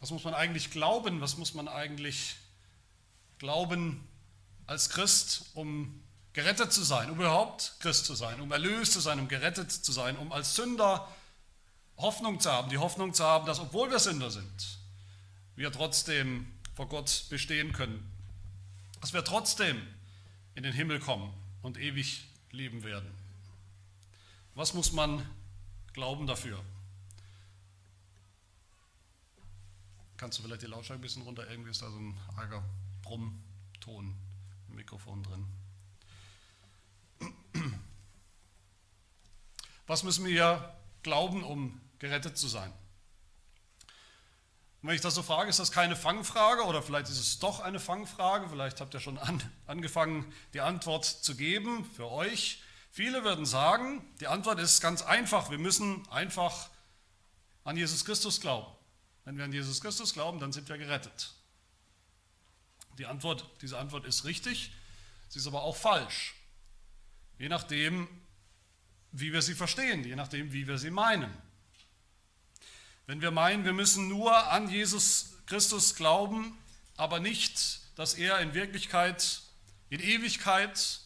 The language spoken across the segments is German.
Was muss man eigentlich glauben? Was muss man eigentlich glauben als Christ, um gerettet zu sein, um überhaupt Christ zu sein, um erlöst zu sein, um gerettet zu sein, um als Sünder Hoffnung zu haben, die Hoffnung zu haben, dass obwohl wir Sünder sind, wir trotzdem vor Gott bestehen können, dass wir trotzdem in den Himmel kommen und ewig leben werden. Was muss man glauben dafür? Kannst du vielleicht die Lautstärke ein bisschen runter? Irgendwie ist da so ein arger Brummton im Mikrofon drin. Was müssen wir glauben, um gerettet zu sein? Und wenn ich das so frage, ist das keine Fangfrage oder vielleicht ist es doch eine Fangfrage. Vielleicht habt ihr schon an, angefangen, die Antwort zu geben für euch. Viele würden sagen, die Antwort ist ganz einfach. Wir müssen einfach an Jesus Christus glauben. Wenn wir an Jesus Christus glauben, dann sind wir gerettet. Die Antwort, diese Antwort ist richtig, sie ist aber auch falsch. Je nachdem, wie wir sie verstehen, je nachdem, wie wir sie meinen. Wenn wir meinen, wir müssen nur an Jesus Christus glauben, aber nicht, dass er in Wirklichkeit, in Ewigkeit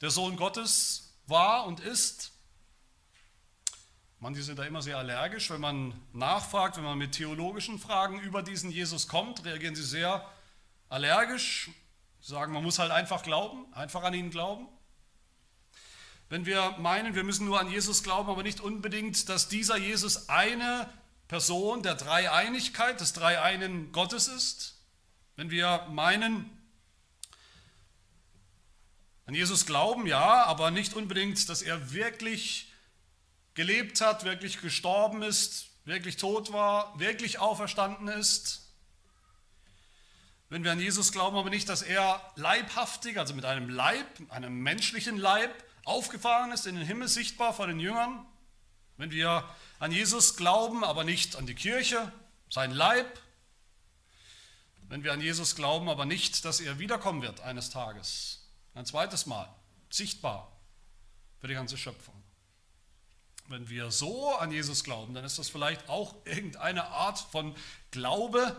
der Sohn Gottes war und ist. Manche sind da immer sehr allergisch, wenn man nachfragt, wenn man mit theologischen Fragen über diesen Jesus kommt, reagieren sie sehr allergisch, sie sagen, man muss halt einfach glauben, einfach an ihn glauben. Wenn wir meinen, wir müssen nur an Jesus glauben, aber nicht unbedingt, dass dieser Jesus eine Person der Dreieinigkeit, des Dreieinen Gottes ist, wenn wir meinen, an Jesus glauben, ja, aber nicht unbedingt, dass er wirklich gelebt hat, wirklich gestorben ist, wirklich tot war, wirklich auferstanden ist. Wenn wir an Jesus glauben, aber nicht, dass er leibhaftig, also mit einem Leib, einem menschlichen Leib, aufgefahren ist in den Himmel sichtbar vor den Jüngern. Wenn wir an Jesus glauben, aber nicht an die Kirche, sein Leib. Wenn wir an Jesus glauben, aber nicht, dass er wiederkommen wird eines Tages, ein zweites Mal, sichtbar für die ganze Schöpfung. Wenn wir so an Jesus glauben, dann ist das vielleicht auch irgendeine Art von Glaube.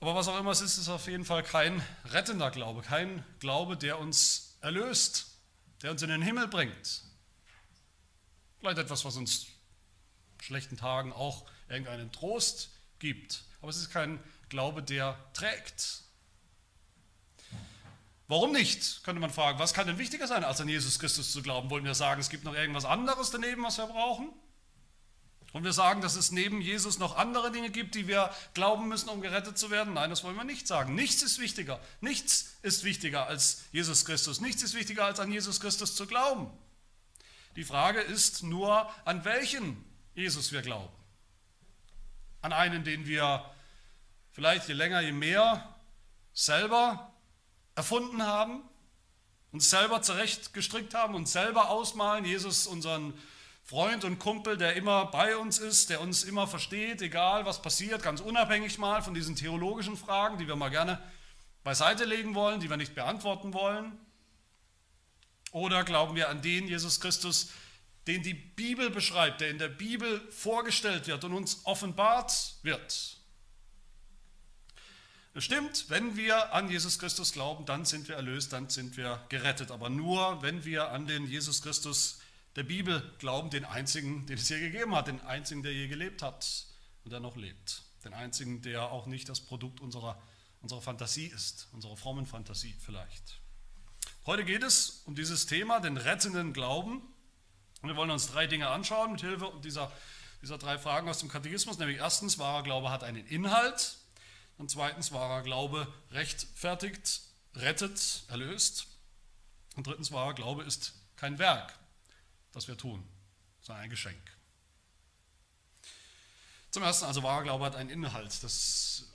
Aber was auch immer es ist, ist auf jeden Fall kein rettender Glaube, kein Glaube, der uns erlöst, der uns in den Himmel bringt. Vielleicht etwas, was uns schlechten Tagen auch irgendeinen Trost gibt. Aber es ist kein Glaube, der trägt. Warum nicht, könnte man fragen. Was kann denn wichtiger sein, als an Jesus Christus zu glauben? Wollen wir sagen, es gibt noch irgendwas anderes daneben, was wir brauchen? Wollen wir sagen, dass es neben Jesus noch andere Dinge gibt, die wir glauben müssen, um gerettet zu werden? Nein, das wollen wir nicht sagen. Nichts ist wichtiger. Nichts ist wichtiger als Jesus Christus. Nichts ist wichtiger, als an Jesus Christus zu glauben. Die Frage ist nur, an welchen Jesus wir glauben. An einen, den wir vielleicht je länger, je mehr selber erfunden haben, uns selber zurechtgestrickt haben, uns selber ausmalen. Jesus, unseren Freund und Kumpel, der immer bei uns ist, der uns immer versteht, egal was passiert, ganz unabhängig mal von diesen theologischen Fragen, die wir mal gerne beiseite legen wollen, die wir nicht beantworten wollen. Oder glauben wir an den Jesus Christus, den die Bibel beschreibt, der in der Bibel vorgestellt wird und uns offenbart wird. Es stimmt, wenn wir an Jesus Christus glauben, dann sind wir erlöst, dann sind wir gerettet. Aber nur, wenn wir an den Jesus Christus der Bibel glauben, den einzigen, den es je gegeben hat, den einzigen, der je gelebt hat und der noch lebt. Den einzigen, der auch nicht das Produkt unserer, unserer Fantasie ist, unserer frommen Fantasie vielleicht. Heute geht es um dieses Thema, den rettenden Glauben. Und wir wollen uns drei Dinge anschauen mit Hilfe dieser, dieser drei Fragen aus dem Katechismus. Nämlich erstens, wahrer Glaube hat einen Inhalt. Und zweitens, wahrer Glaube rechtfertigt, rettet, erlöst. Und drittens, wahrer Glaube ist kein Werk, das wir tun, sondern ein Geschenk. Zum Ersten, also wahrer Glaube hat einen Inhalt. Das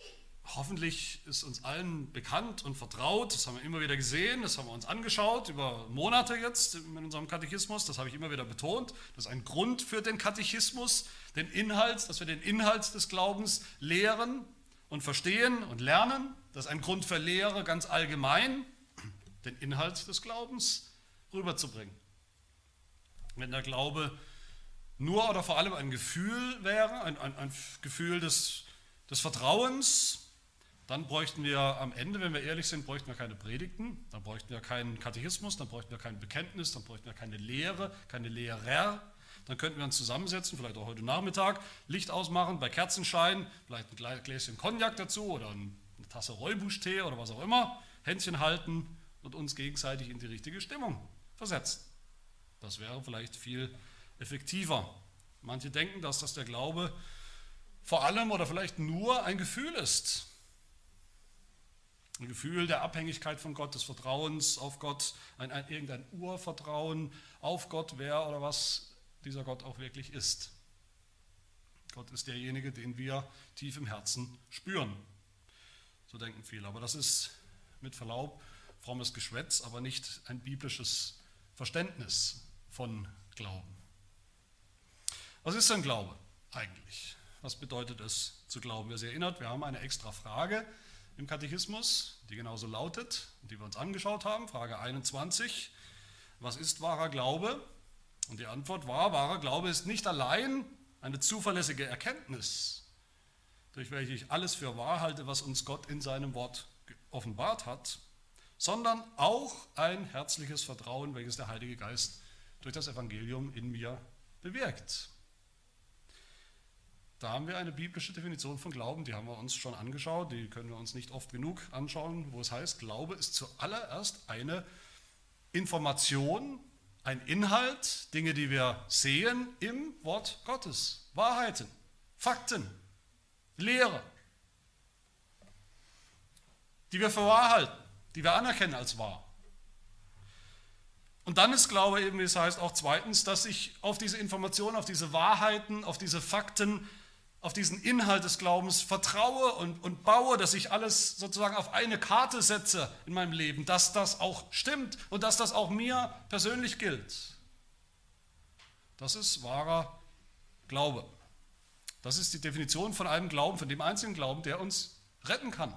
hoffentlich ist uns allen bekannt und vertraut. Das haben wir immer wieder gesehen, das haben wir uns angeschaut über Monate jetzt in unserem Katechismus. Das habe ich immer wieder betont. Das ist ein Grund für den Katechismus, den Inhalt, dass wir den Inhalt des Glaubens lehren und verstehen und lernen. Das ist ein Grund für Lehre ganz allgemein, den Inhalt des Glaubens rüberzubringen. Wenn der Glaube nur oder vor allem ein Gefühl wäre, ein, ein, ein Gefühl des des Vertrauens, dann bräuchten wir am Ende, wenn wir ehrlich sind, bräuchten wir keine Predigten, dann bräuchten wir keinen Katechismus, dann bräuchten wir kein Bekenntnis, dann bräuchten wir keine Lehre, keine Lehrer. Dann könnten wir uns zusammensetzen, vielleicht auch heute Nachmittag, Licht ausmachen, bei Kerzenschein, vielleicht ein Gläschen Cognac dazu oder eine Tasse Räubuschtee oder was auch immer, Händchen halten und uns gegenseitig in die richtige Stimmung versetzen. Das wäre vielleicht viel effektiver. Manche denken, dass das der Glaube vor allem oder vielleicht nur ein Gefühl ist. Ein Gefühl der Abhängigkeit von Gott, des Vertrauens auf Gott, ein, ein, irgendein Urvertrauen auf Gott, wer oder was dieser Gott auch wirklich ist. Gott ist derjenige, den wir tief im Herzen spüren. So denken viele. Aber das ist mit Verlaub frommes Geschwätz, aber nicht ein biblisches Verständnis von Glauben. Was ist denn Glaube eigentlich? Was bedeutet es zu glauben? Wer sich erinnert, wir haben eine extra Frage im Katechismus, die genauso lautet, die wir uns angeschaut haben, Frage 21. Was ist wahrer Glaube? Und die Antwort war, wahrer Glaube ist nicht allein eine zuverlässige Erkenntnis, durch welche ich alles für wahr halte, was uns Gott in seinem Wort offenbart hat, sondern auch ein herzliches Vertrauen, welches der Heilige Geist durch das Evangelium in mir bewirkt. Da haben wir eine biblische Definition von Glauben, die haben wir uns schon angeschaut, die können wir uns nicht oft genug anschauen, wo es heißt, Glaube ist zuallererst eine Information, ein Inhalt, Dinge, die wir sehen im Wort Gottes, Wahrheiten, Fakten, Lehre, die wir für wahr halten, die wir anerkennen als wahr. Und dann ist Glaube eben, wie es heißt, auch zweitens, dass ich auf diese Informationen, auf diese Wahrheiten, auf diese Fakten auf diesen Inhalt des Glaubens vertraue und, und baue, dass ich alles sozusagen auf eine Karte setze in meinem Leben, dass das auch stimmt und dass das auch mir persönlich gilt. Das ist wahrer Glaube. Das ist die Definition von einem Glauben, von dem einzigen Glauben, der uns retten kann.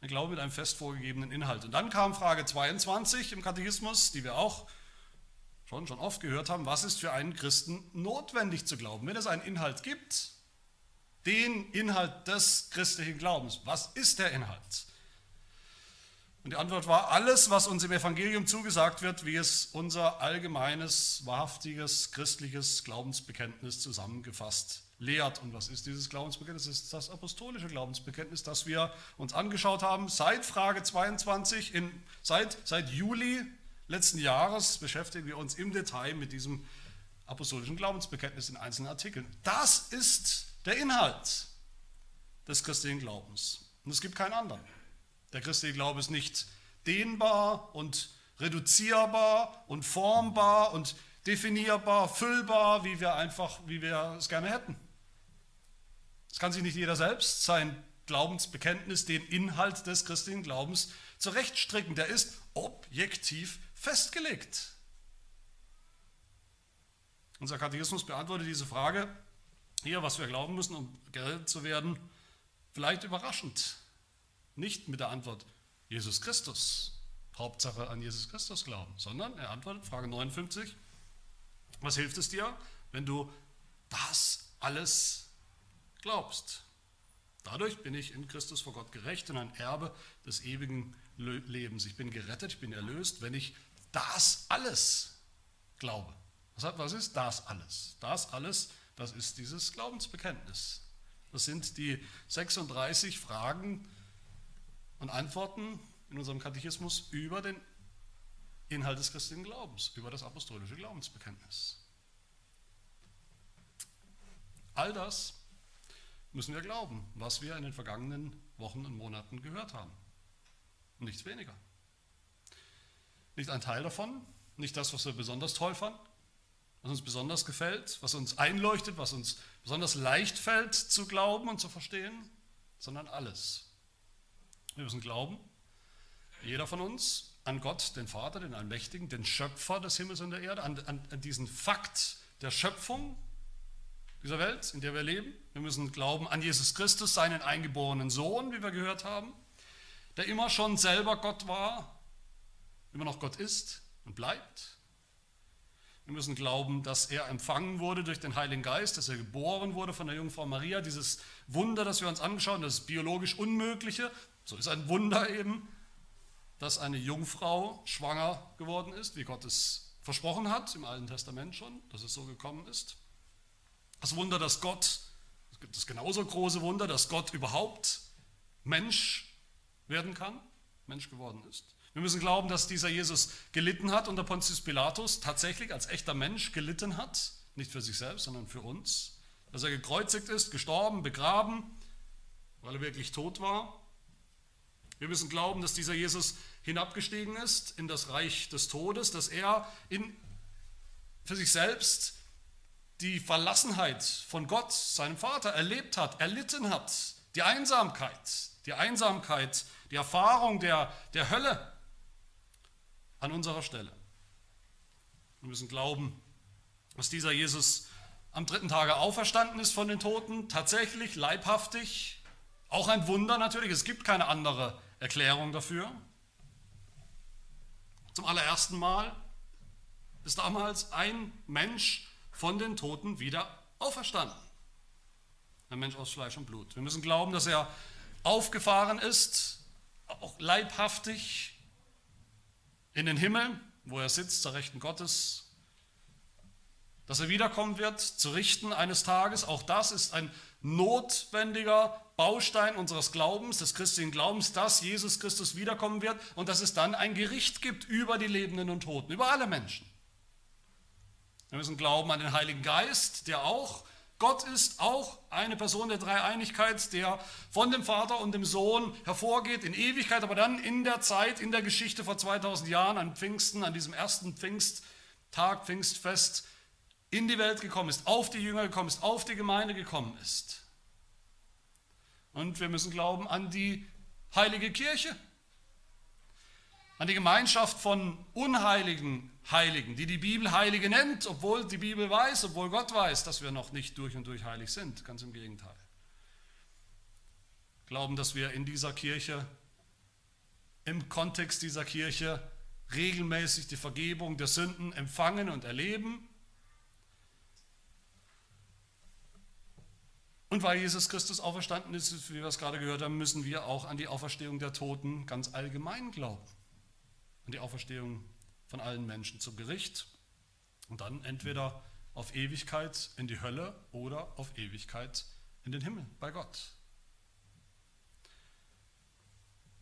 Ein Glaube mit einem fest vorgegebenen Inhalt. Und dann kam Frage 22 im Katechismus, die wir auch schon, schon oft gehört haben, was ist für einen Christen notwendig zu glauben. Wenn es einen Inhalt gibt, den Inhalt des christlichen Glaubens, was ist der Inhalt? Und die Antwort war, alles, was uns im Evangelium zugesagt wird, wie es unser allgemeines, wahrhaftiges, christliches Glaubensbekenntnis zusammengefasst lehrt. Und was ist dieses Glaubensbekenntnis? Das ist das apostolische Glaubensbekenntnis, das wir uns angeschaut haben seit Frage 22, in, seit, seit Juli letzten Jahres beschäftigen wir uns im Detail mit diesem apostolischen Glaubensbekenntnis in einzelnen Artikeln. Das ist der Inhalt des christlichen Glaubens. Und es gibt keinen anderen. Der christliche Glaube ist nicht dehnbar und reduzierbar und formbar und definierbar, füllbar, wie wir einfach, wie wir es gerne hätten. Es kann sich nicht jeder selbst sein Glaubensbekenntnis, den Inhalt des christlichen Glaubens zurechtstricken. Der ist objektiv festgelegt. Unser Katechismus beantwortet diese Frage, hier, was wir glauben müssen, um gerettet zu werden, vielleicht überraschend. Nicht mit der Antwort Jesus Christus, Hauptsache an Jesus Christus glauben, sondern er antwortet, Frage 59, was hilft es dir, wenn du das alles glaubst? Dadurch bin ich in Christus vor Gott gerecht und ein Erbe des ewigen Lebens. Ich bin gerettet, ich bin erlöst, wenn ich das alles glaube. Was ist das alles? Das alles, das ist dieses Glaubensbekenntnis. Das sind die 36 Fragen und Antworten in unserem Katechismus über den Inhalt des christlichen Glaubens, über das apostolische Glaubensbekenntnis. All das müssen wir glauben, was wir in den vergangenen Wochen und Monaten gehört haben. Nichts weniger. Nicht ein Teil davon, nicht das, was wir besonders toll fanden, was uns besonders gefällt, was uns einleuchtet, was uns besonders leicht fällt zu glauben und zu verstehen, sondern alles. Wir müssen glauben, jeder von uns, an Gott, den Vater, den Allmächtigen, den Schöpfer des Himmels und der Erde, an, an, an diesen Fakt der Schöpfung dieser Welt, in der wir leben. Wir müssen glauben an Jesus Christus, seinen eingeborenen Sohn, wie wir gehört haben, der immer schon selber Gott war immer noch Gott ist und bleibt. Wir müssen glauben, dass er empfangen wurde durch den Heiligen Geist, dass er geboren wurde von der Jungfrau Maria. Dieses Wunder, das wir uns anschauen, das biologisch Unmögliche, so ist ein Wunder eben, dass eine Jungfrau schwanger geworden ist, wie Gott es versprochen hat im Alten Testament schon, dass es so gekommen ist. Das Wunder, dass Gott, es gibt das genauso große Wunder, dass Gott überhaupt Mensch werden kann, Mensch geworden ist. Wir müssen glauben, dass dieser Jesus gelitten hat unter Pontius Pilatus, tatsächlich als echter Mensch gelitten hat, nicht für sich selbst, sondern für uns. Dass er gekreuzigt ist, gestorben, begraben, weil er wirklich tot war. Wir müssen glauben, dass dieser Jesus hinabgestiegen ist in das Reich des Todes, dass er in, für sich selbst die Verlassenheit von Gott, seinem Vater, erlebt hat, erlitten hat, die Einsamkeit, die Einsamkeit, die Erfahrung der, der Hölle, an unserer Stelle. Wir müssen glauben, dass dieser Jesus am dritten Tage auferstanden ist von den Toten, tatsächlich, leibhaftig, auch ein Wunder natürlich, es gibt keine andere Erklärung dafür. Zum allerersten Mal ist damals ein Mensch von den Toten wieder auferstanden. Ein Mensch aus Fleisch und Blut. Wir müssen glauben, dass er aufgefahren ist, auch leibhaftig, in den Himmel, wo er sitzt, zur Rechten Gottes, dass er wiederkommen wird, zu richten eines Tages. Auch das ist ein notwendiger Baustein unseres Glaubens, des christlichen Glaubens, dass Jesus Christus wiederkommen wird und dass es dann ein Gericht gibt über die Lebenden und Toten, über alle Menschen. Wir müssen glauben an den Heiligen Geist, der auch Gott ist auch eine Person der Dreieinigkeit, der von dem Vater und dem Sohn hervorgeht in Ewigkeit, aber dann in der Zeit, in der Geschichte vor 2000 Jahren, an Pfingsten, an diesem ersten Pfingsttag, Pfingstfest, in die Welt gekommen ist, auf die Jünger gekommen ist, auf die Gemeinde gekommen ist. Und wir müssen glauben an die heilige Kirche, an die Gemeinschaft von unheiligen Heiligen, die die Bibel Heilige nennt, obwohl die Bibel weiß, obwohl Gott weiß, dass wir noch nicht durch und durch heilig sind. Ganz im Gegenteil. Glauben, dass wir in dieser Kirche, im Kontext dieser Kirche regelmäßig die Vergebung der Sünden empfangen und erleben. Und weil Jesus Christus auferstanden ist, wie wir es gerade gehört haben, müssen wir auch an die Auferstehung der Toten ganz allgemein glauben und die Auferstehung von allen Menschen zum Gericht und dann entweder auf Ewigkeit in die Hölle oder auf Ewigkeit in den Himmel bei Gott.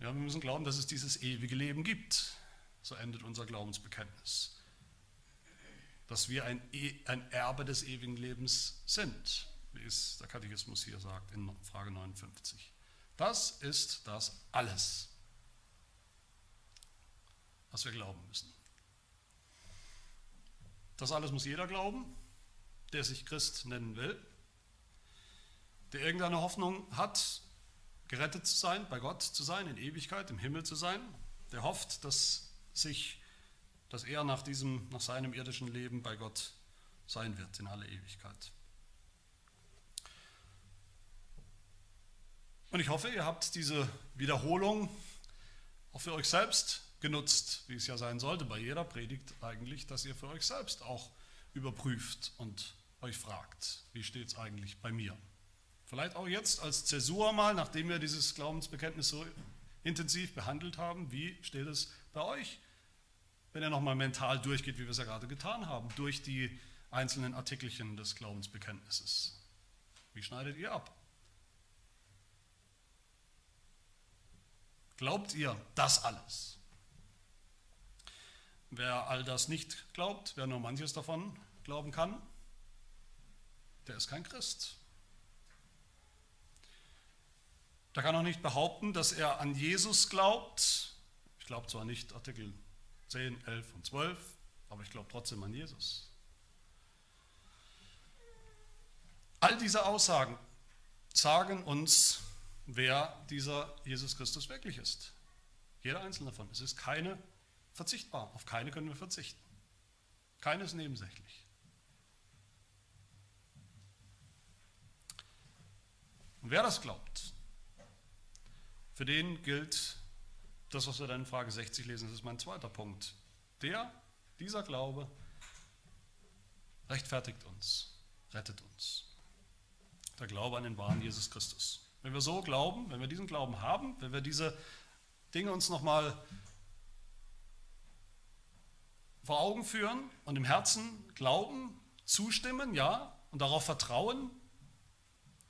Ja, wir müssen glauben, dass es dieses ewige Leben gibt. So endet unser Glaubensbekenntnis. Dass wir ein, e, ein Erbe des ewigen Lebens sind, wie es der Katechismus hier sagt in Frage 59. Das ist das alles was wir glauben müssen. Das alles muss jeder glauben, der sich Christ nennen will, der irgendeine Hoffnung hat, gerettet zu sein, bei Gott zu sein, in Ewigkeit, im Himmel zu sein, der hofft, dass sich, dass er nach diesem, nach seinem irdischen Leben bei Gott sein wird in alle Ewigkeit. Und ich hoffe, ihr habt diese Wiederholung auch für euch selbst genutzt, wie es ja sein sollte bei jeder Predigt eigentlich, dass ihr für euch selbst auch überprüft und euch fragt, wie steht es eigentlich bei mir? Vielleicht auch jetzt als Zäsur mal, nachdem wir dieses Glaubensbekenntnis so intensiv behandelt haben, wie steht es bei euch, wenn ihr nochmal mental durchgeht, wie wir es ja gerade getan haben, durch die einzelnen Artikelchen des Glaubensbekenntnisses. Wie schneidet ihr ab? Glaubt ihr das alles? Wer all das nicht glaubt, wer nur manches davon glauben kann, der ist kein Christ. Der kann auch nicht behaupten, dass er an Jesus glaubt. Ich glaube zwar nicht Artikel 10, 11 und 12, aber ich glaube trotzdem an Jesus. All diese Aussagen sagen uns, wer dieser Jesus Christus wirklich ist. Jeder einzelne davon. Es ist keine verzichtbar. Auf keine können wir verzichten. Keine ist nebensächlich. Und wer das glaubt, für den gilt das, was wir dann in Frage 60 lesen, das ist mein zweiter Punkt. Der, dieser Glaube, rechtfertigt uns, rettet uns. Der Glaube an den wahren Jesus Christus. Wenn wir so glauben, wenn wir diesen Glauben haben, wenn wir diese Dinge uns nochmal vor Augen führen und im Herzen glauben, zustimmen, ja, und darauf vertrauen,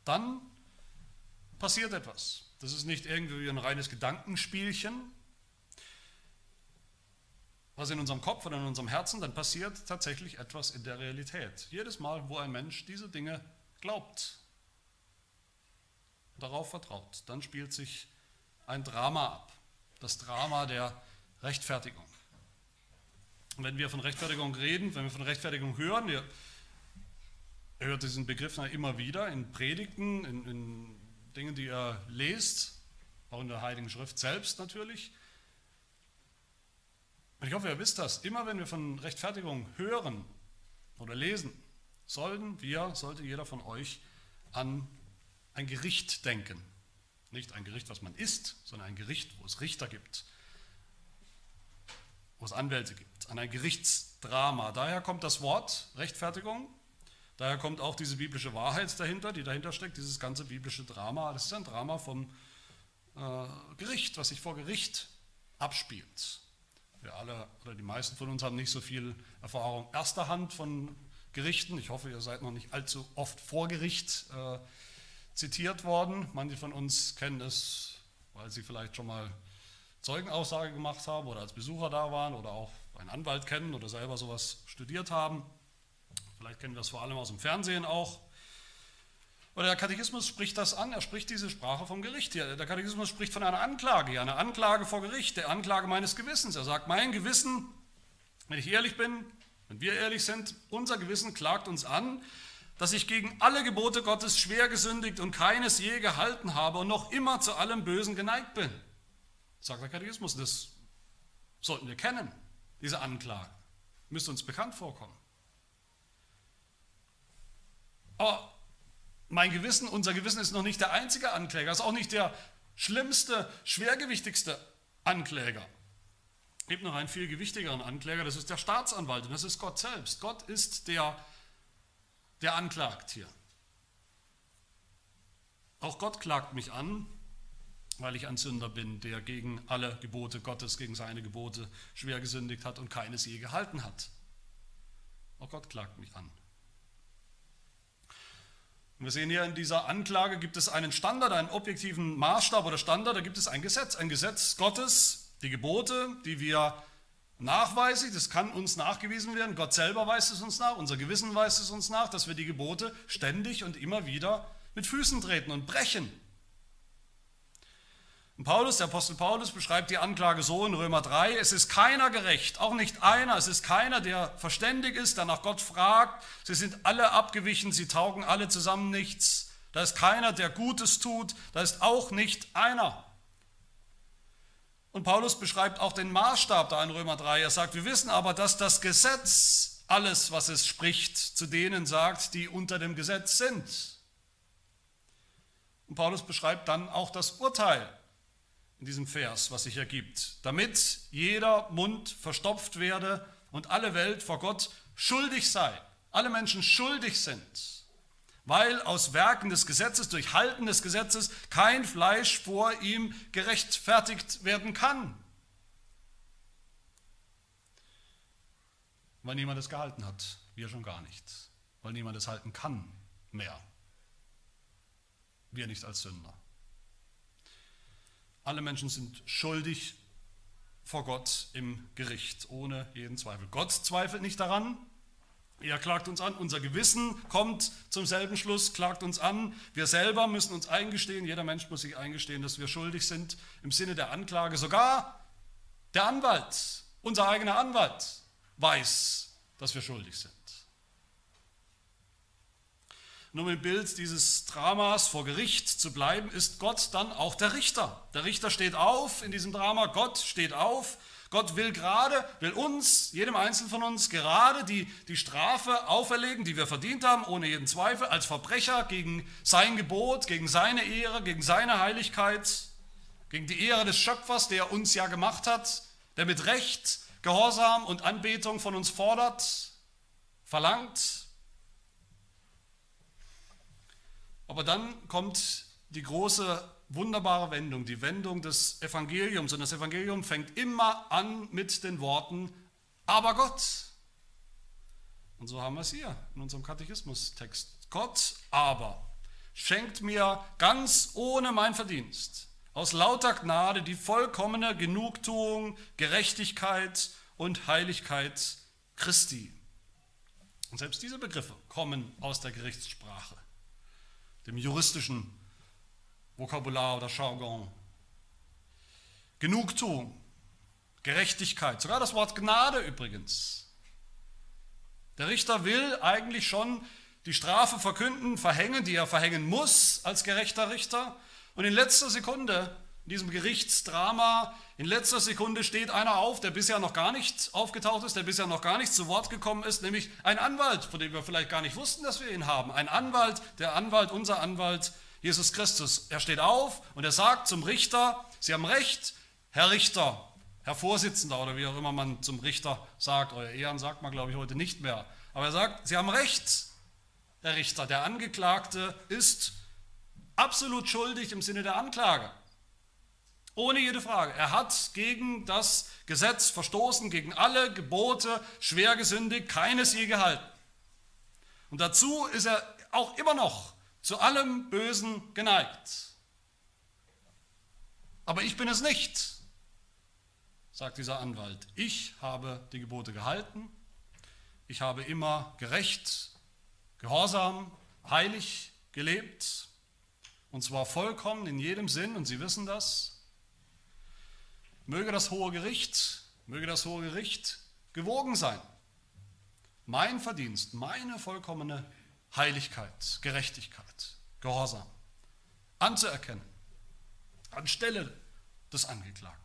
dann passiert etwas. Das ist nicht irgendwie ein reines Gedankenspielchen, was in unserem Kopf oder in unserem Herzen, dann passiert tatsächlich etwas in der Realität. Jedes Mal, wo ein Mensch diese Dinge glaubt, darauf vertraut, dann spielt sich ein Drama ab. Das Drama der Rechtfertigung. Wenn wir von Rechtfertigung reden, wenn wir von Rechtfertigung hören, ihr hört diesen Begriff immer wieder in Predigten, in, in Dingen, die ihr lest, auch in der Heiligen Schrift selbst natürlich, und ich hoffe, ihr wisst das, immer wenn wir von Rechtfertigung hören oder lesen, sollten wir, sollte jeder von euch an ein Gericht denken. Nicht ein Gericht, was man isst, sondern ein Gericht, wo es Richter gibt, wo es Anwälte gibt, an ein Gerichtsdrama. Daher kommt das Wort Rechtfertigung, daher kommt auch diese biblische Wahrheit dahinter, die dahinter steckt, dieses ganze biblische Drama. Das ist ein Drama vom äh, Gericht, was sich vor Gericht abspielt. Wir alle oder die meisten von uns haben nicht so viel Erfahrung erster Hand von Gerichten. Ich hoffe, ihr seid noch nicht allzu oft vor Gericht äh, zitiert worden. Manche von uns kennen es, weil sie vielleicht schon mal Zeugenaussage gemacht haben oder als Besucher da waren oder auch einen Anwalt kennen oder selber sowas studiert haben. Vielleicht kennen wir es vor allem aus dem Fernsehen auch. Und der Katechismus spricht das an, er spricht diese Sprache vom Gericht hier. Der Katechismus spricht von einer Anklage, einer Anklage vor Gericht, der Anklage meines Gewissens. Er sagt, mein Gewissen, wenn ich ehrlich bin, wenn wir ehrlich sind, unser Gewissen klagt uns an, dass ich gegen alle Gebote Gottes schwer gesündigt und keines je gehalten habe und noch immer zu allem Bösen geneigt bin. Sagt der Katechismus, das sollten wir kennen, diese Anklage. Müsste uns bekannt vorkommen. Aber mein Gewissen, unser Gewissen ist noch nicht der einzige Ankläger, ist auch nicht der schlimmste, schwergewichtigste Ankläger. Es gibt noch einen viel gewichtigeren Ankläger, das ist der Staatsanwalt und das ist Gott selbst. Gott ist der, der anklagt hier. Auch Gott klagt mich an, weil ich ein Sünder bin, der gegen alle Gebote Gottes, gegen seine Gebote schwer gesündigt hat und keines je gehalten hat. Auch Gott klagt mich an. Und wir sehen hier in dieser Anklage gibt es einen Standard, einen objektiven Maßstab oder Standard, da gibt es ein Gesetz, ein Gesetz Gottes, die Gebote, die wir nachweislich, das kann uns nachgewiesen werden, Gott selber weist es uns nach, unser Gewissen weist es uns nach, dass wir die Gebote ständig und immer wieder mit Füßen treten und brechen. Und Paulus, der Apostel Paulus, beschreibt die Anklage so in Römer 3, es ist keiner gerecht, auch nicht einer, es ist keiner, der verständig ist, der nach Gott fragt, sie sind alle abgewichen, sie taugen alle zusammen nichts, da ist keiner, der Gutes tut, da ist auch nicht einer. Und Paulus beschreibt auch den Maßstab da in Römer 3, er sagt, wir wissen aber, dass das Gesetz alles, was es spricht, zu denen sagt, die unter dem Gesetz sind. Und Paulus beschreibt dann auch das Urteil in diesem Vers, was sich ergibt, damit jeder Mund verstopft werde und alle Welt vor Gott schuldig sei, alle Menschen schuldig sind, weil aus Werken des Gesetzes, durch Halten des Gesetzes kein Fleisch vor ihm gerechtfertigt werden kann. Weil niemand es gehalten hat, wir schon gar nicht, weil niemand es halten kann mehr, wir nicht als Sünder. Alle Menschen sind schuldig vor Gott im Gericht, ohne jeden Zweifel. Gott zweifelt nicht daran. Er klagt uns an, unser Gewissen kommt zum selben Schluss, klagt uns an. Wir selber müssen uns eingestehen, jeder Mensch muss sich eingestehen, dass wir schuldig sind im Sinne der Anklage. Sogar der Anwalt, unser eigener Anwalt, weiß, dass wir schuldig sind. Nur im Bild dieses Dramas vor Gericht zu bleiben, ist Gott dann auch der Richter. Der Richter steht auf in diesem Drama, Gott steht auf. Gott will gerade, will uns, jedem Einzelnen von uns, gerade die, die Strafe auferlegen, die wir verdient haben, ohne jeden Zweifel, als Verbrecher gegen sein Gebot, gegen seine Ehre, gegen seine Heiligkeit, gegen die Ehre des Schöpfers, der uns ja gemacht hat, der mit Recht Gehorsam und Anbetung von uns fordert, verlangt Aber dann kommt die große, wunderbare Wendung, die Wendung des Evangeliums. Und das Evangelium fängt immer an mit den Worten, aber Gott. Und so haben wir es hier in unserem Katechismus-Text. Gott aber schenkt mir ganz ohne mein Verdienst, aus lauter Gnade die vollkommene Genugtuung, Gerechtigkeit und Heiligkeit Christi. Und selbst diese Begriffe kommen aus der Gerichtssprache, dem juristischen Vokabular oder Jargon. Genugtuung, Gerechtigkeit, sogar das Wort Gnade übrigens. Der Richter will eigentlich schon die Strafe verkünden, verhängen, die er verhängen muss als gerechter Richter. Und in letzter Sekunde, in diesem Gerichtsdrama, in letzter Sekunde steht einer auf, der bisher noch gar nicht aufgetaucht ist, der bisher noch gar nicht zu Wort gekommen ist, nämlich ein Anwalt, von dem wir vielleicht gar nicht wussten, dass wir ihn haben. Ein Anwalt, der Anwalt, unser Anwalt, Jesus Christus. Er steht auf und er sagt zum Richter, Sie haben recht, Herr Richter, Herr Vorsitzender oder wie auch immer man zum Richter sagt, euer Ehren sagt man, glaube ich, heute nicht mehr. Aber er sagt, Sie haben recht, Herr Richter, der Angeklagte ist absolut schuldig im Sinne der Anklage. Ohne jede Frage. Er hat gegen das Gesetz verstoßen, gegen alle Gebote schwer gesündigt, keines je gehalten. Und dazu ist er auch immer noch zu allem Bösen geneigt. Aber ich bin es nicht, sagt dieser Anwalt. Ich habe die Gebote gehalten. Ich habe immer gerecht gehorsam, heilig gelebt, und zwar vollkommen in jedem Sinn, und Sie wissen das. Möge das hohe Gericht, möge das hohe Gericht gewogen sein. Mein Verdienst, meine vollkommene Heiligkeit, Gerechtigkeit, Gehorsam anzuerkennen, anstelle des Angeklagten.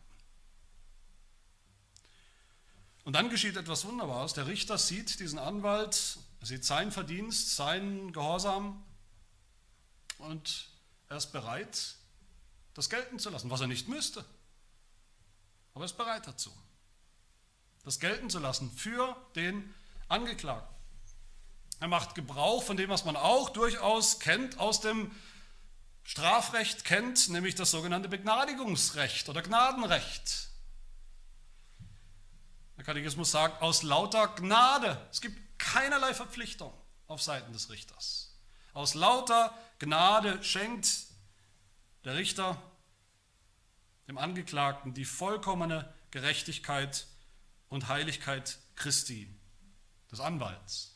Und dann geschieht etwas Wunderbares. Der Richter sieht diesen Anwalt sieht seinen Verdienst, seinen Gehorsam und er ist bereit, das gelten zu lassen, was er nicht müsste. Aber er ist bereit dazu, das gelten zu lassen für den Angeklagten. Er macht Gebrauch von dem, was man auch durchaus kennt aus dem Strafrecht kennt, nämlich das sogenannte Begnadigungsrecht oder Gnadenrecht. Der Katechismus sagt, aus lauter Gnade. Es gibt keinerlei Verpflichtung auf Seiten des Richters. Aus lauter Gnade schenkt der Richter dem Angeklagten die vollkommene Gerechtigkeit und Heiligkeit Christi, des Anwalts.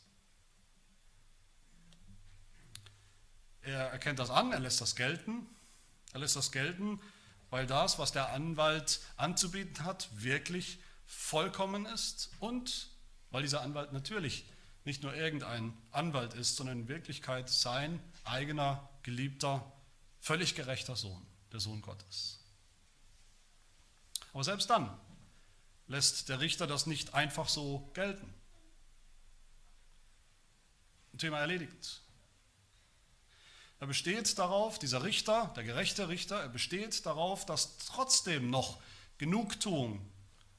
Er erkennt das an, er lässt das gelten. Er lässt das gelten, weil das, was der Anwalt anzubieten hat, wirklich vollkommen ist und weil dieser Anwalt natürlich nicht nur irgendein Anwalt ist, sondern in Wirklichkeit sein eigener, geliebter, völlig gerechter Sohn, der Sohn Gottes. Aber selbst dann lässt der Richter das nicht einfach so gelten. Thema erledigt. Er besteht darauf, dieser Richter, der gerechte Richter, er besteht darauf, dass trotzdem noch Genugtuung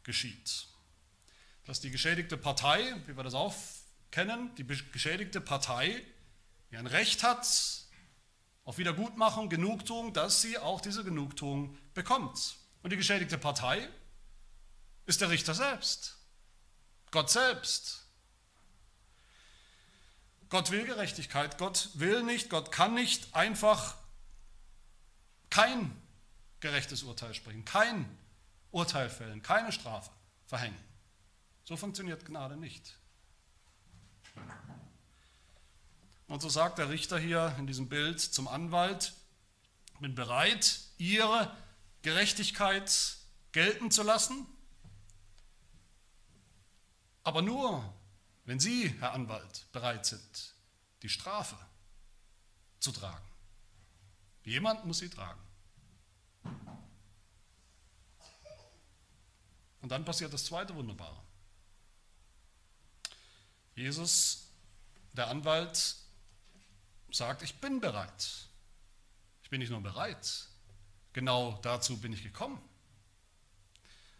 geschieht. Dass die geschädigte Partei, wie wir das auch kennen, die geschädigte Partei, die ein Recht hat auf Wiedergutmachung, Genugtuung, dass sie auch diese Genugtuung bekommt. Und die geschädigte Partei ist der Richter selbst, Gott selbst. Gott will Gerechtigkeit, Gott will nicht, Gott kann nicht einfach kein gerechtes Urteil sprechen, kein Urteil fällen, keine Strafe verhängen. So funktioniert Gnade nicht. Und so sagt der Richter hier in diesem Bild zum Anwalt, bin bereit, Ihre Gerechtigkeit gelten zu lassen, aber nur, wenn Sie, Herr Anwalt, bereit sind, die Strafe zu tragen. Jemand muss sie tragen. Und dann passiert das zweite Wunderbare. Jesus, der Anwalt, sagt, ich bin bereit. Ich bin nicht nur bereit, genau dazu bin ich gekommen.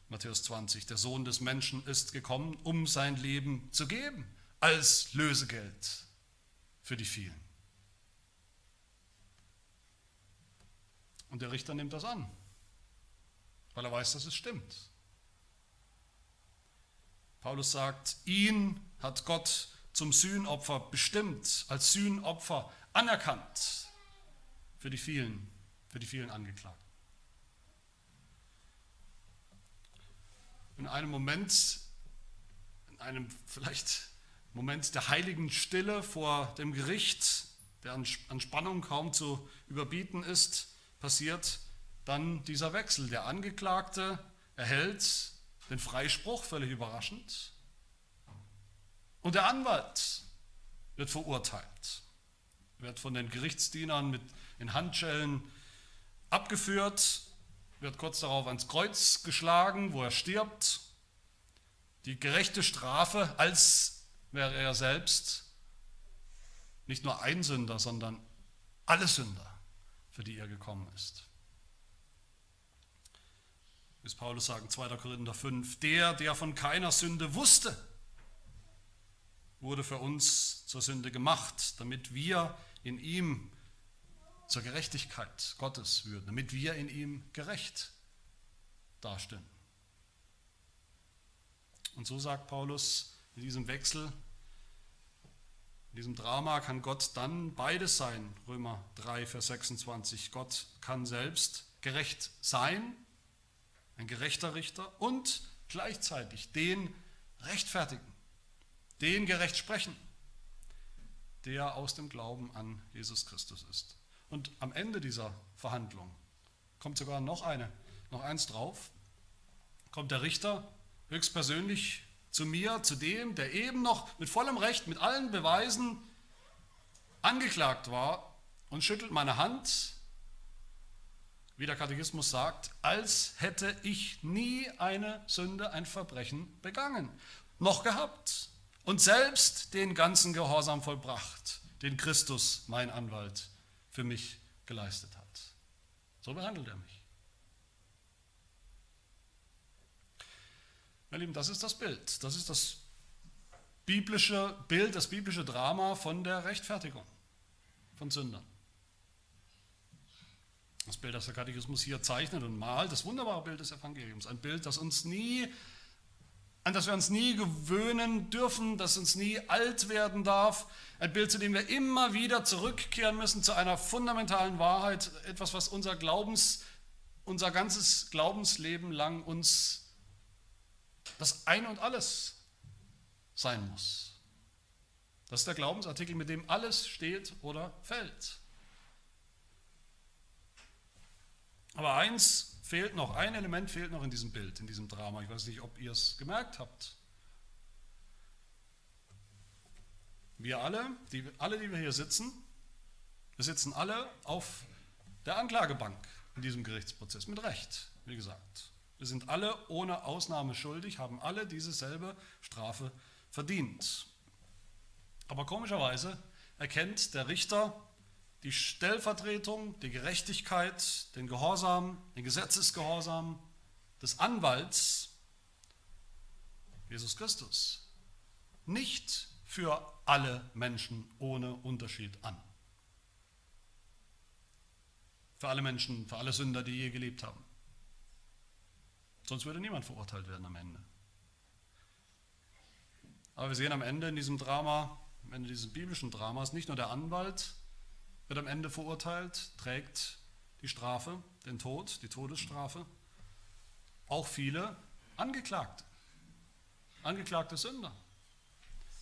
Matthäus 20, der Sohn des Menschen ist gekommen, um sein Leben zu geben, als Lösegeld für die vielen. Und der Richter nimmt das an, weil er weiß, dass es stimmt. Paulus sagt, ihn hat Gott zum Sühnopfer bestimmt, als Sühnopfer anerkannt für die vielen, für die vielen Angeklagten. In einem Moment, in einem vielleicht Moment der heiligen Stille vor dem Gericht, der an Spannung kaum zu überbieten ist, passiert dann dieser Wechsel. Der Angeklagte erhält den Freispruch, völlig überraschend, und der Anwalt wird verurteilt, wird von den Gerichtsdienern mit in Handschellen abgeführt, wird kurz darauf ans Kreuz geschlagen, wo er stirbt. Die gerechte Strafe, als wäre er selbst nicht nur ein Sünder, sondern alle Sünder, für die er gekommen ist. Bis Paulus sagt, 2. Korinther 5, der, der von keiner Sünde wusste, wurde für uns zur Sünde gemacht, damit wir in ihm zur Gerechtigkeit Gottes würden, damit wir in ihm gerecht dastehen. Und so sagt Paulus, in diesem Wechsel, in diesem Drama kann Gott dann beides sein. Römer 3, Vers 26. Gott kann selbst gerecht sein, ein gerechter Richter, und gleichzeitig den rechtfertigen den gerecht sprechen, der aus dem Glauben an Jesus Christus ist. Und am Ende dieser Verhandlung kommt sogar noch eine, noch eins drauf, kommt der Richter höchstpersönlich zu mir, zu dem, der eben noch mit vollem Recht, mit allen Beweisen angeklagt war und schüttelt meine Hand, wie der Katechismus sagt, als hätte ich nie eine Sünde, ein Verbrechen begangen, noch gehabt und selbst den ganzen Gehorsam vollbracht, den Christus, mein Anwalt, für mich geleistet hat. So behandelt er mich. Meine Lieben, das ist das Bild. Das ist das biblische Bild, das biblische Drama von der Rechtfertigung von Sündern. Das Bild, das der Katechismus hier zeichnet und malt, das wunderbare Bild des Evangeliums. Ein Bild, das uns nie an das wir uns nie gewöhnen dürfen, das uns nie alt werden darf. Ein Bild, zu dem wir immer wieder zurückkehren müssen, zu einer fundamentalen Wahrheit, etwas, was unser Glaubens, unser ganzes Glaubensleben lang uns das Ein und Alles sein muss. Das ist der Glaubensartikel, mit dem alles steht oder fällt. Aber eins fehlt noch, ein Element fehlt noch in diesem Bild, in diesem Drama. Ich weiß nicht, ob ihr es gemerkt habt. Wir alle, die, alle, die wir hier sitzen, wir sitzen alle auf der Anklagebank in diesem Gerichtsprozess, mit Recht, wie gesagt. Wir sind alle ohne Ausnahme schuldig, haben alle dieselbe Strafe verdient. Aber komischerweise erkennt der Richter die Stellvertretung, die Gerechtigkeit, den Gehorsam, den Gesetzesgehorsam des Anwalts, Jesus Christus, nicht für alle Menschen ohne Unterschied an. Für alle Menschen, für alle Sünder, die je gelebt haben. Sonst würde niemand verurteilt werden am Ende. Aber wir sehen am Ende in diesem Drama, am Ende dieses biblischen Dramas, nicht nur der Anwalt, wird am Ende verurteilt, trägt die Strafe, den Tod, die Todesstrafe. Auch viele Angeklagte, angeklagte Sünder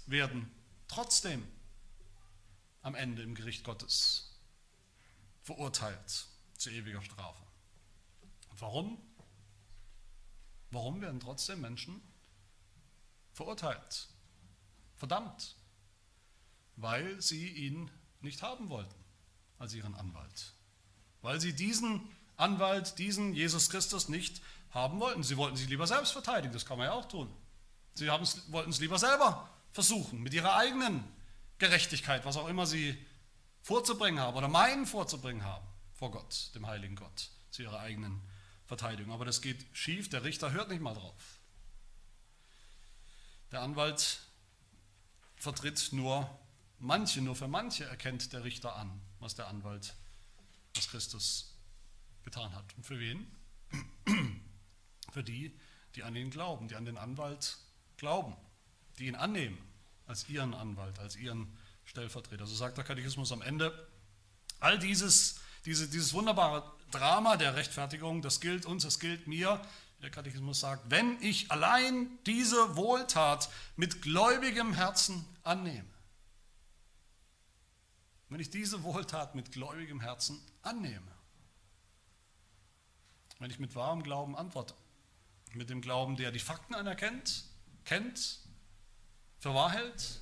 werden trotzdem am Ende im Gericht Gottes verurteilt zu ewiger Strafe. warum? Warum werden trotzdem Menschen verurteilt, verdammt? Weil sie ihn nicht haben wollten als ihren Anwalt. Weil sie diesen Anwalt, diesen Jesus Christus nicht haben wollten. Sie wollten sich lieber selbst verteidigen, das kann man ja auch tun. Sie wollten es lieber selber versuchen, mit ihrer eigenen Gerechtigkeit, was auch immer sie vorzubringen haben oder meinen vorzubringen haben vor Gott, dem heiligen Gott, zu ihrer eigenen Verteidigung. Aber das geht schief, der Richter hört nicht mal drauf. Der Anwalt vertritt nur manche, nur für manche erkennt der Richter an, was der Anwalt, was Christus getan hat. Und für wen? Für die, die an ihn glauben, die an den Anwalt glauben, die ihn annehmen als ihren Anwalt, als ihren Stellvertreter. So sagt der Katechismus am Ende, all dieses, diese, dieses wunderbare Drama der Rechtfertigung, das gilt uns, das gilt mir. Der Katechismus sagt, wenn ich allein diese Wohltat mit gläubigem Herzen annehme, wenn ich diese Wohltat mit gläubigem Herzen annehme, wenn ich mit wahrem Glauben antworte, mit dem Glauben, der die Fakten anerkennt, kennt, für wahr hält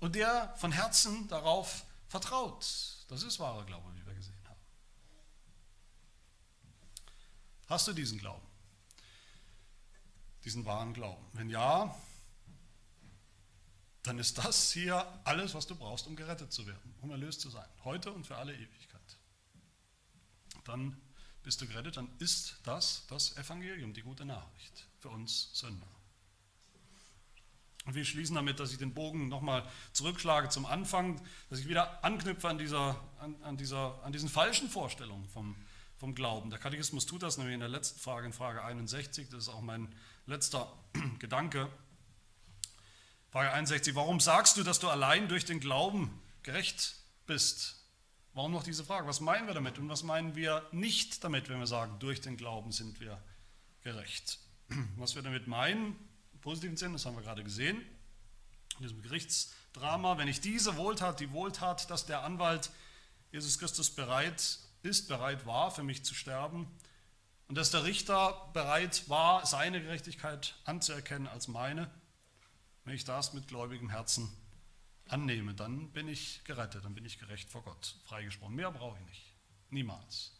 und der von Herzen darauf vertraut. Das ist wahrer Glaube, wie wir gesehen haben. Hast du diesen Glauben? Diesen wahren Glauben? Wenn ja, dann ist das hier alles, was du brauchst, um gerettet zu werden, um erlöst zu sein, heute und für alle Ewigkeit. Dann bist du gerettet, dann ist das das Evangelium, die gute Nachricht für uns Sünder. Und wir schließen damit, dass ich den Bogen nochmal zurückschlage zum Anfang, dass ich wieder anknüpfe an, dieser, an, an, dieser, an diesen falschen Vorstellungen vom, vom Glauben. Der Katechismus tut das nämlich in der letzten Frage, in Frage 61, das ist auch mein letzter Gedanke. Frage 61, warum sagst du, dass du allein durch den Glauben gerecht bist? Warum noch diese Frage? Was meinen wir damit und was meinen wir nicht damit, wenn wir sagen, durch den Glauben sind wir gerecht? Was wir damit meinen, positiven Sinn, das haben wir gerade gesehen, in diesem Gerichtsdrama, wenn ich diese Wohltat, die Wohltat, dass der Anwalt Jesus Christus bereit ist, bereit war, für mich zu sterben, und dass der Richter bereit war, seine Gerechtigkeit anzuerkennen als meine, wenn ich das mit gläubigem Herzen annehme, dann bin ich gerettet, dann bin ich gerecht vor Gott, freigesprochen. Mehr brauche ich nicht, niemals.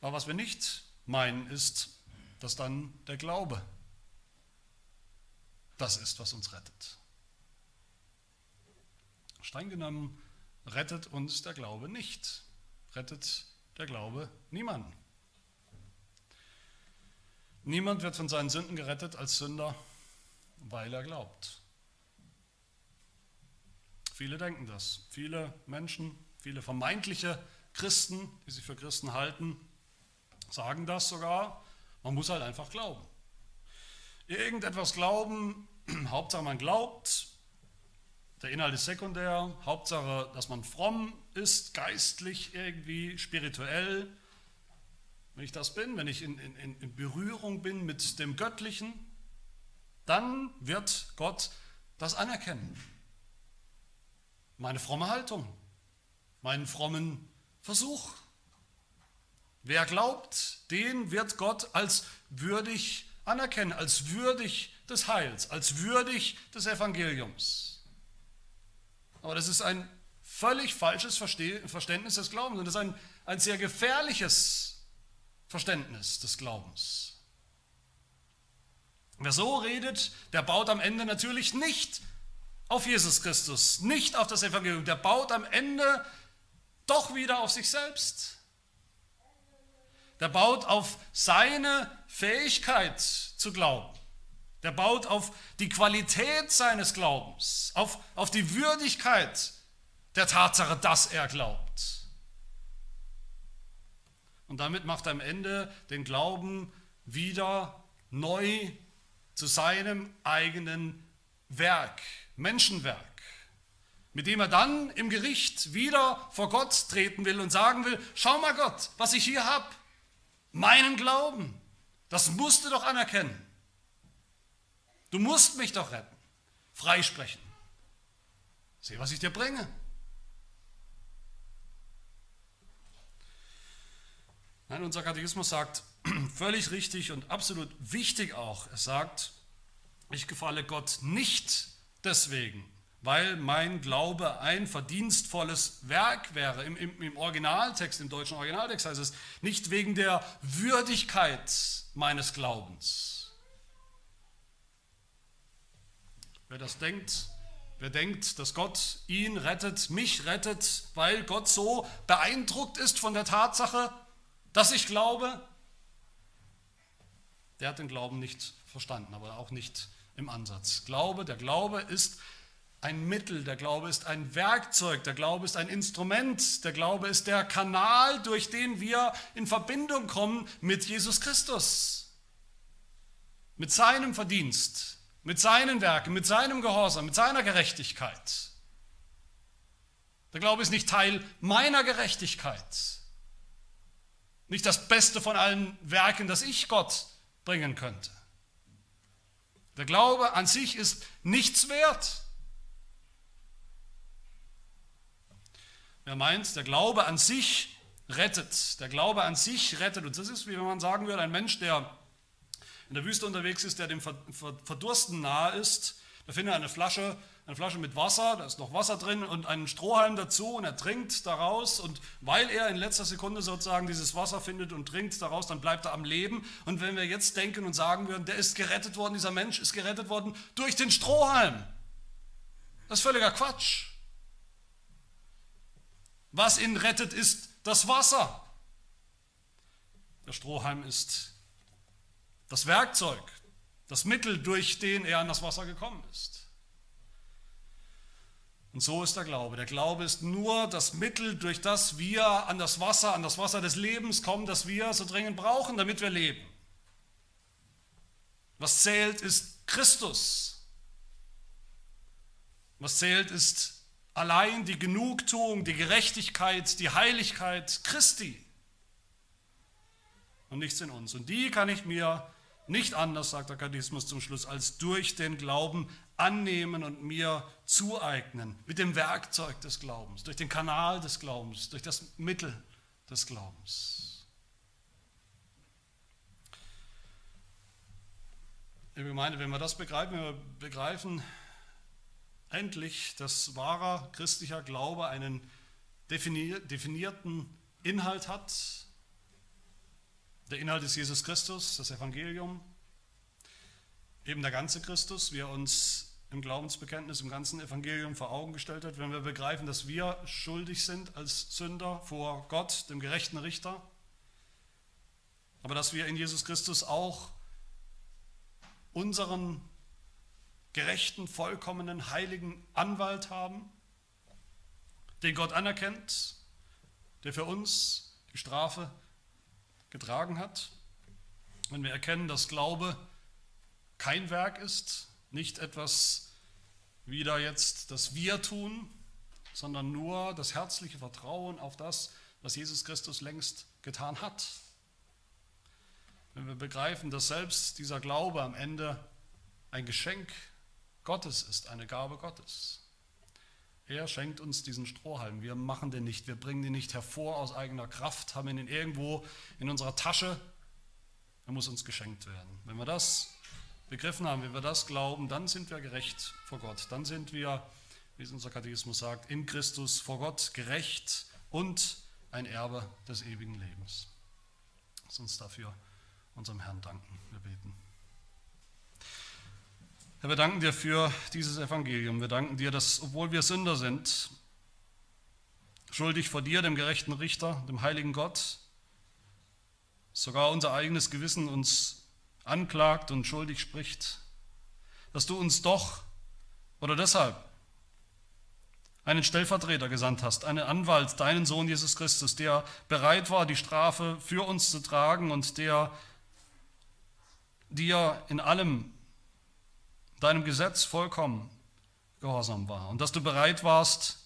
Aber was wir nicht meinen, ist, dass dann der Glaube das ist, was uns rettet. Streng genommen rettet uns der Glaube nicht. Rettet der Glaube niemanden. Niemand wird von seinen Sünden gerettet als Sünder, weil er glaubt. Viele denken das. Viele Menschen, viele vermeintliche Christen, die sich für Christen halten, sagen das sogar. Man muss halt einfach glauben. Irgendetwas glauben, Hauptsache man glaubt, der Inhalt ist sekundär, Hauptsache, dass man fromm ist, geistlich irgendwie, spirituell. Wenn ich das bin, wenn ich in, in, in Berührung bin mit dem Göttlichen, dann wird Gott das anerkennen. Meine fromme Haltung, meinen frommen Versuch. Wer glaubt, den wird Gott als würdig anerkennen, als würdig des Heils, als würdig des Evangeliums. Aber das ist ein völlig falsches Verständnis des Glaubens und das ist ein, ein sehr gefährliches Verständnis des Glaubens. Wer so redet, der baut am Ende natürlich nicht auf Jesus Christus, nicht auf das Evangelium, der baut am Ende doch wieder auf sich selbst. Der baut auf seine Fähigkeit zu glauben. Der baut auf die Qualität seines Glaubens, auf, auf die Würdigkeit der Tatsache, dass er glaubt. Und damit macht er am Ende den Glauben wieder neu zu seinem eigenen Werk, Menschenwerk, mit dem er dann im Gericht wieder vor Gott treten will und sagen will, schau mal Gott, was ich hier habe, meinen Glauben, das musst du doch anerkennen. Du musst mich doch retten, freisprechen. Sieh, was ich dir bringe. Nein, unser Katechismus sagt völlig richtig und absolut wichtig auch. Er sagt, ich gefalle Gott nicht deswegen, weil mein Glaube ein verdienstvolles Werk wäre. Im, im, Im, Originaltext, im deutschen Originaltext heißt es, nicht wegen der Würdigkeit meines Glaubens, Wer das denkt, wer denkt, dass Gott ihn rettet, mich rettet, weil Gott so beeindruckt ist von der Tatsache, dass ich glaube, der hat den Glauben nicht verstanden, aber auch nicht im Ansatz. Glaube, der Glaube ist ein Mittel, der Glaube ist ein Werkzeug, der Glaube ist ein Instrument, der Glaube ist der Kanal, durch den wir in Verbindung kommen mit Jesus Christus, mit seinem Verdienst, mit seinen Werken, mit seinem Gehorsam, mit seiner Gerechtigkeit. Der Glaube ist nicht Teil meiner Gerechtigkeit, nicht das Beste von allen Werken, das ich Gott bringen könnte. Der Glaube an sich ist nichts wert. Wer meint, der Glaube an sich rettet, der Glaube an sich rettet, und das ist, wie wenn man sagen würde, ein Mensch, der in der Wüste unterwegs ist, der dem Verdursten nahe ist, der findet eine Flasche, eine Flasche mit Wasser, da ist noch Wasser drin und einen Strohhalm dazu und er trinkt daraus und weil er in letzter Sekunde sozusagen dieses Wasser findet und trinkt daraus, dann bleibt er am Leben und wenn wir jetzt denken und sagen würden, der ist gerettet worden, dieser Mensch ist gerettet worden durch den Strohhalm, das ist völliger Quatsch. Was ihn rettet, ist das Wasser. Der Strohhalm ist das Werkzeug, das Mittel, durch den er an das Wasser gekommen ist. Und so ist der Glaube. Der Glaube ist nur das Mittel, durch das wir an das Wasser, an das Wasser des Lebens kommen, das wir so dringend brauchen, damit wir leben. Was zählt, ist Christus. Was zählt, ist allein die Genugtuung, die Gerechtigkeit, die Heiligkeit Christi und nichts in uns. Und die kann ich mir nicht anders, sagt der Katechismus zum Schluss, als durch den Glauben annehmen und mir zueignen, mit dem Werkzeug des Glaubens, durch den Kanal des Glaubens, durch das Mittel des Glaubens. Ich meine, wenn wir das begreifen, wenn wir begreifen, endlich, dass wahrer christlicher Glaube einen definierten Inhalt hat. Der Inhalt ist Jesus Christus, das Evangelium, eben der ganze Christus, wie er uns im Glaubensbekenntnis, im ganzen Evangelium vor Augen gestellt hat, wenn wir begreifen, dass wir schuldig sind als Sünder vor Gott, dem gerechten Richter, aber dass wir in Jesus Christus auch unseren gerechten, vollkommenen, heiligen Anwalt haben, den Gott anerkennt, der für uns die Strafe getragen hat. Wenn wir erkennen, dass Glaube kein Werk ist, nicht etwas wieder jetzt, das wir tun, sondern nur das herzliche Vertrauen auf das, was Jesus Christus längst getan hat. Wenn wir begreifen, dass selbst dieser Glaube am Ende ein Geschenk Gottes ist, eine Gabe Gottes. Er schenkt uns diesen Strohhalm. Wir machen den nicht, wir bringen den nicht hervor aus eigener Kraft, haben ihn irgendwo in unserer Tasche. Er muss uns geschenkt werden. Wenn wir das begriffen haben, wenn wir das glauben, dann sind wir gerecht vor Gott. Dann sind wir, wie es unser Katechismus sagt, in Christus vor Gott gerecht und ein Erbe des ewigen Lebens. Lass uns dafür unserem Herrn danken. Wir beten. Herr, wir danken dir für dieses Evangelium. Wir danken dir, dass, obwohl wir Sünder sind, schuldig vor dir, dem gerechten Richter, dem heiligen Gott, sogar unser eigenes Gewissen uns anklagt und schuldig spricht, dass du uns doch oder deshalb einen Stellvertreter gesandt hast, einen Anwalt, deinen Sohn Jesus Christus, der bereit war, die Strafe für uns zu tragen und der dir in allem deinem Gesetz vollkommen gehorsam war. Und dass du bereit warst,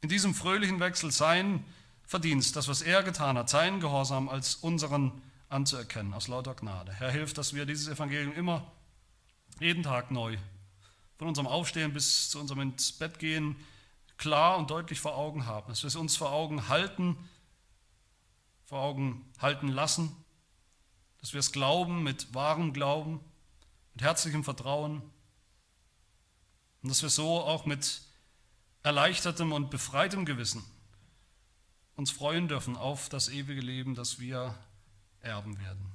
in diesem fröhlichen Wechsel sein Verdienst, das, was er getan hat, seinen Gehorsam als unseren anzuerkennen, aus lauter Gnade. Herr, hilf, dass wir dieses Evangelium immer, jeden Tag neu, von unserem Aufstehen bis zu unserem ins Bett gehen, klar und deutlich vor Augen haben, dass wir es uns vor Augen halten, vor Augen halten lassen, dass wir es glauben mit wahrem Glauben mit herzlichem Vertrauen. Und dass wir so auch mit erleichtertem und befreitem Gewissen uns freuen dürfen auf das ewige Leben, das wir erben werden.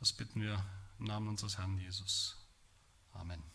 Das bitten wir im Namen unseres Herrn Jesus. Amen.